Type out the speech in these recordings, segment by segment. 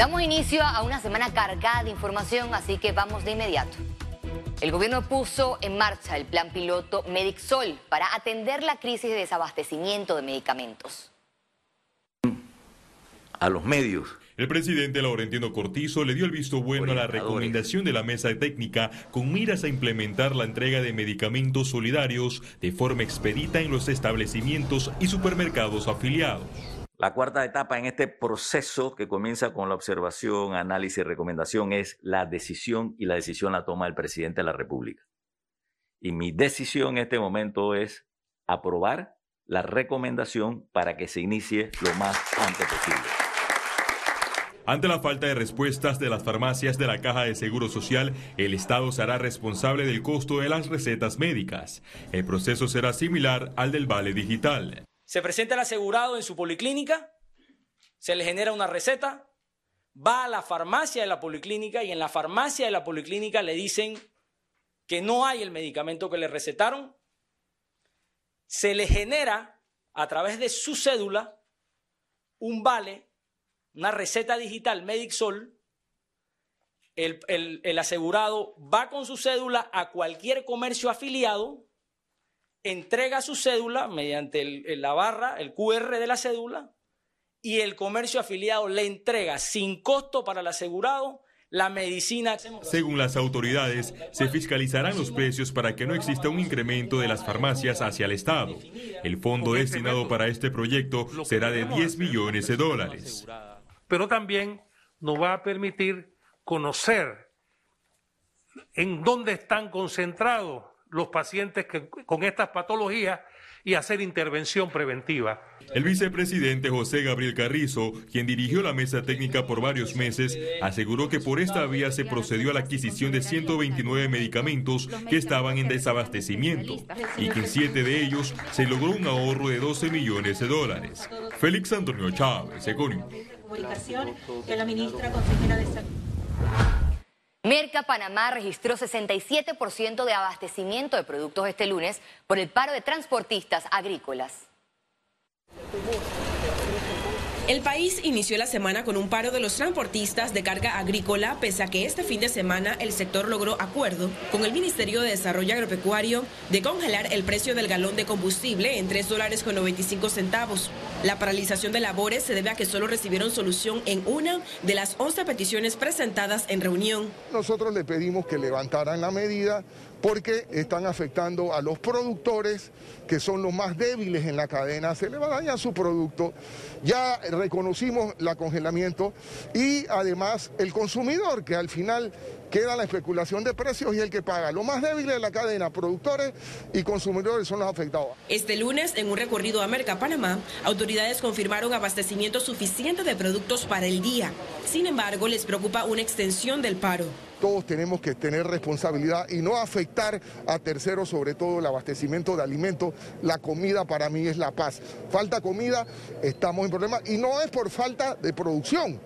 Damos inicio a una semana cargada de información, así que vamos de inmediato. El gobierno puso en marcha el plan piloto MedicSol para atender la crisis de desabastecimiento de medicamentos. A los medios. El presidente Laurentino Cortizo le dio el visto bueno a la recomendación de la mesa técnica con miras a implementar la entrega de medicamentos solidarios de forma expedita en los establecimientos y supermercados afiliados. La cuarta etapa en este proceso que comienza con la observación, análisis y recomendación es la decisión y la decisión la toma el presidente de la República. Y mi decisión en este momento es aprobar la recomendación para que se inicie lo más antes posible. Ante la falta de respuestas de las farmacias de la Caja de Seguro Social, el Estado será responsable del costo de las recetas médicas. El proceso será similar al del Vale Digital. Se presenta el asegurado en su policlínica, se le genera una receta, va a la farmacia de la policlínica y en la farmacia de la policlínica le dicen que no hay el medicamento que le recetaron, se le genera a través de su cédula un vale, una receta digital MedicSol, el, el asegurado va con su cédula a cualquier comercio afiliado, entrega su cédula mediante la barra, el QR de la cédula, y el comercio afiliado le entrega sin costo para el asegurado la medicina. Según las autoridades, se fiscalizarán los precios para que no exista un incremento de las farmacias hacia el Estado. El fondo destinado para este proyecto será de 10 millones de dólares. Pero también nos va a permitir conocer en dónde están concentrados los pacientes que, con estas patologías y hacer intervención preventiva. El vicepresidente José Gabriel Carrizo, quien dirigió la mesa técnica por varios meses, aseguró que por esta vía se procedió a la adquisición de 129 medicamentos que estaban en desabastecimiento y que en siete de ellos se logró un ahorro de 12 millones de dólares. Félix Antonio Chávez, Econius. Merca Panamá registró 67% de abastecimiento de productos este lunes por el paro de transportistas agrícolas. El país inició la semana con un paro de los transportistas de carga agrícola, pese a que este fin de semana el sector logró acuerdo con el Ministerio de Desarrollo Agropecuario de congelar el precio del galón de combustible en 3 dólares con 95 centavos. La paralización de labores se debe a que solo recibieron solución en una de las 11 peticiones presentadas en reunión. Nosotros le pedimos que levantaran la medida porque están afectando a los productores que son los más débiles en la cadena, se le va a dañar su producto. Ya reconocimos el congelamiento y además el consumidor que al final queda la especulación de precios y el que paga. Lo más débil de la cadena, productores y consumidores son los afectados. Este lunes, en un recorrido a Merca Panamá, autoridades confirmaron abastecimiento suficiente de productos para el día. Sin embargo, les preocupa una extensión del paro todos tenemos que tener responsabilidad y no afectar a terceros, sobre todo el abastecimiento de alimentos. La comida para mí es la paz. Falta comida, estamos en problemas y no es por falta de producción,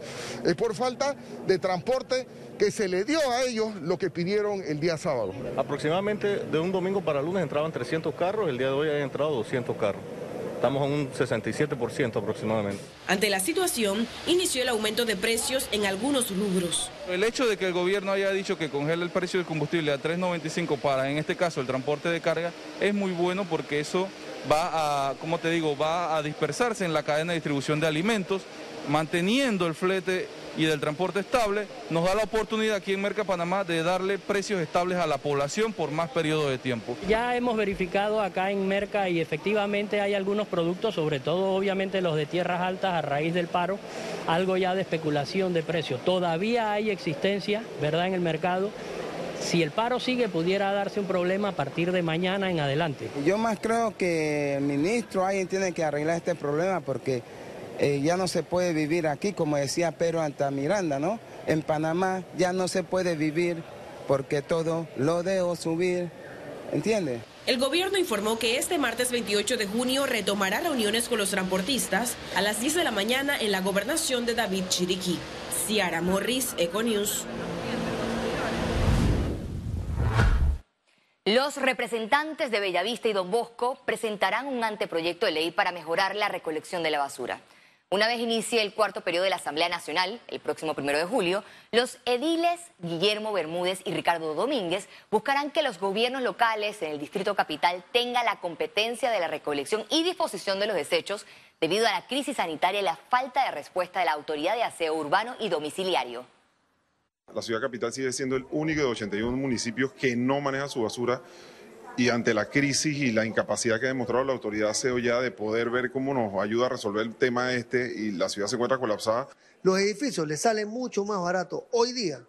es por falta de transporte que se le dio a ellos lo que pidieron el día sábado. Aproximadamente de un domingo para lunes entraban 300 carros, el día de hoy han entrado 200 carros. Estamos en un 67% aproximadamente. Ante la situación, inició el aumento de precios en algunos rubros. El hecho de que el gobierno haya dicho que congela el precio del combustible a 3.95 para, en este caso, el transporte de carga, es muy bueno porque eso va a, como te digo, va a dispersarse en la cadena de distribución de alimentos, manteniendo el flete y del transporte estable, nos da la oportunidad aquí en Merca Panamá de darle precios estables a la población por más periodo de tiempo. Ya hemos verificado acá en Merca y efectivamente hay algunos productos, sobre todo obviamente los de tierras altas a raíz del paro, algo ya de especulación de precios. Todavía hay existencia, ¿verdad?, en el mercado. Si el paro sigue, pudiera darse un problema a partir de mañana en adelante. Yo más creo que el ministro, alguien tiene que arreglar este problema porque eh, ya no se puede vivir aquí, como decía Pedro Antamiranda, ¿no? En Panamá ya no se puede vivir porque todo lo debo subir, ¿entiende? El gobierno informó que este martes 28 de junio retomará reuniones con los transportistas a las 10 de la mañana en la gobernación de David Chiriquí. Ciara Morris, Econews. Los representantes de Bellavista y Don Bosco presentarán un anteproyecto de ley para mejorar la recolección de la basura. Una vez inicie el cuarto periodo de la Asamblea Nacional, el próximo primero de julio, los ediles Guillermo Bermúdez y Ricardo Domínguez buscarán que los gobiernos locales en el Distrito Capital tengan la competencia de la recolección y disposición de los desechos debido a la crisis sanitaria y la falta de respuesta de la Autoridad de Aseo Urbano y Domiciliario. La ciudad capital sigue siendo el único de 81 municipios que no maneja su basura y ante la crisis y la incapacidad que ha demostrado la autoridad SEO ya de poder ver cómo nos ayuda a resolver el tema este y la ciudad se encuentra colapsada. Los edificios les sale mucho más barato hoy día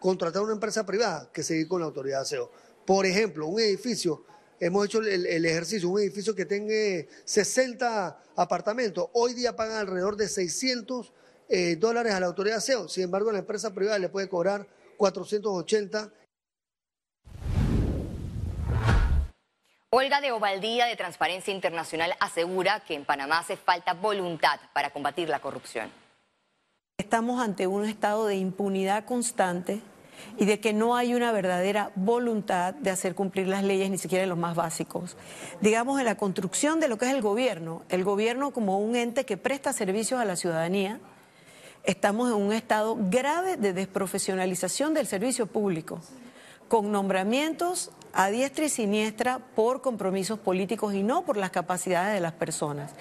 contratar una empresa privada que seguir con la autoridad SEO. Por ejemplo, un edificio, hemos hecho el, ejercicio, un edificio que tenga 60 apartamentos, hoy día pagan alrededor de 600 eh, dólares a la autoridad SEO, sin embargo la empresa privada le puede cobrar 480 Olga de Ovaldía de Transparencia Internacional asegura que en Panamá hace falta voluntad para combatir la corrupción. Estamos ante un estado de impunidad constante y de que no hay una verdadera voluntad de hacer cumplir las leyes, ni siquiera en los más básicos. Digamos, en la construcción de lo que es el gobierno, el gobierno como un ente que presta servicios a la ciudadanía, estamos en un estado grave de desprofesionalización del servicio público, con nombramientos a diestra y siniestra por compromisos políticos y no por las capacidades de las personas.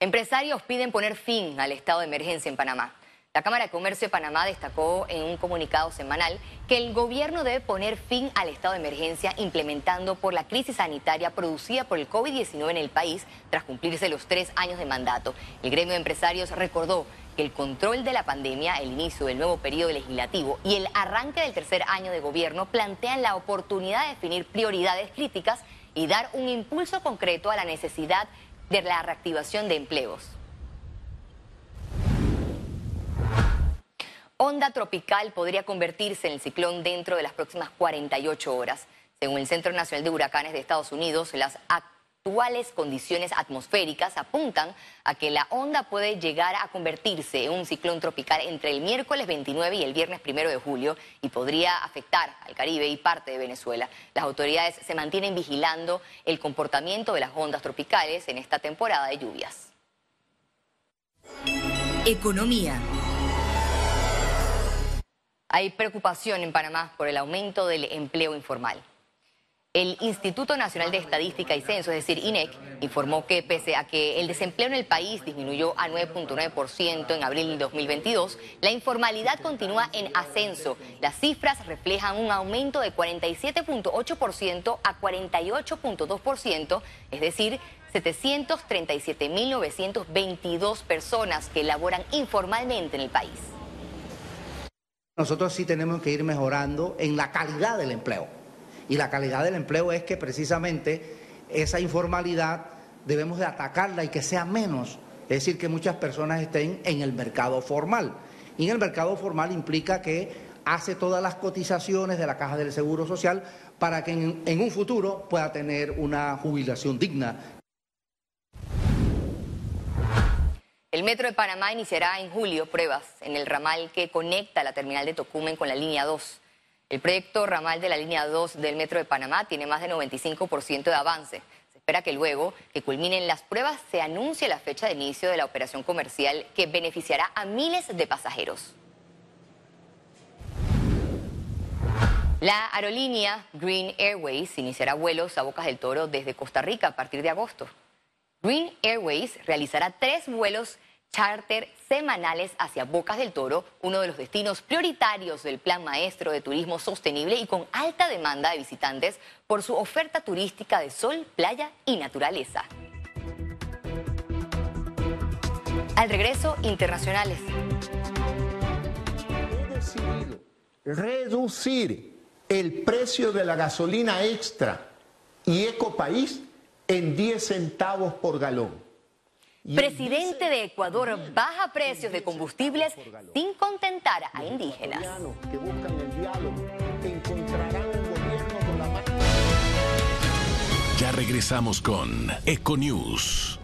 Empresarios piden poner fin al estado de emergencia en Panamá. La Cámara de Comercio de Panamá destacó en un comunicado semanal que el gobierno debe poner fin al estado de emergencia implementando por la crisis sanitaria producida por el COVID-19 en el país tras cumplirse los tres años de mandato. El gremio de empresarios recordó que el control de la pandemia, el inicio del nuevo periodo legislativo y el arranque del tercer año de gobierno plantean la oportunidad de definir prioridades críticas y dar un impulso concreto a la necesidad de la reactivación de empleos. Onda tropical podría convertirse en ciclón dentro de las próximas 48 horas. Según el Centro Nacional de Huracanes de Estados Unidos, las actuales condiciones atmosféricas apuntan a que la onda puede llegar a convertirse en un ciclón tropical entre el miércoles 29 y el viernes 1 de julio y podría afectar al Caribe y parte de Venezuela. Las autoridades se mantienen vigilando el comportamiento de las ondas tropicales en esta temporada de lluvias. Economía. Hay preocupación en Panamá por el aumento del empleo informal. El Instituto Nacional de Estadística y Censo, es decir, INEC, informó que pese a que el desempleo en el país disminuyó a 9.9% en abril de 2022, la informalidad continúa en ascenso. Las cifras reflejan un aumento de 47.8% a 48.2%, es decir, 737.922 personas que laboran informalmente en el país nosotros sí tenemos que ir mejorando en la calidad del empleo. Y la calidad del empleo es que precisamente esa informalidad debemos de atacarla y que sea menos. Es decir, que muchas personas estén en el mercado formal. Y en el mercado formal implica que hace todas las cotizaciones de la Caja del Seguro Social para que en, en un futuro pueda tener una jubilación digna. El Metro de Panamá iniciará en julio pruebas en el ramal que conecta la terminal de Tocumen con la línea 2. El proyecto ramal de la línea 2 del Metro de Panamá tiene más del 95% de avance. Se espera que luego que culminen las pruebas se anuncie la fecha de inicio de la operación comercial que beneficiará a miles de pasajeros. La aerolínea Green Airways iniciará vuelos a Bocas del Toro desde Costa Rica a partir de agosto. Green Airways realizará tres vuelos charter semanales hacia Bocas del Toro, uno de los destinos prioritarios del Plan Maestro de Turismo Sostenible y con alta demanda de visitantes por su oferta turística de sol, playa y naturaleza. Al regreso, internacionales. He decidido reducir el precio de la gasolina extra y Ecopaís en 10 centavos por galón. Presidente de Ecuador baja precios de combustibles sin contentar a indígenas. Ya regresamos con Econews.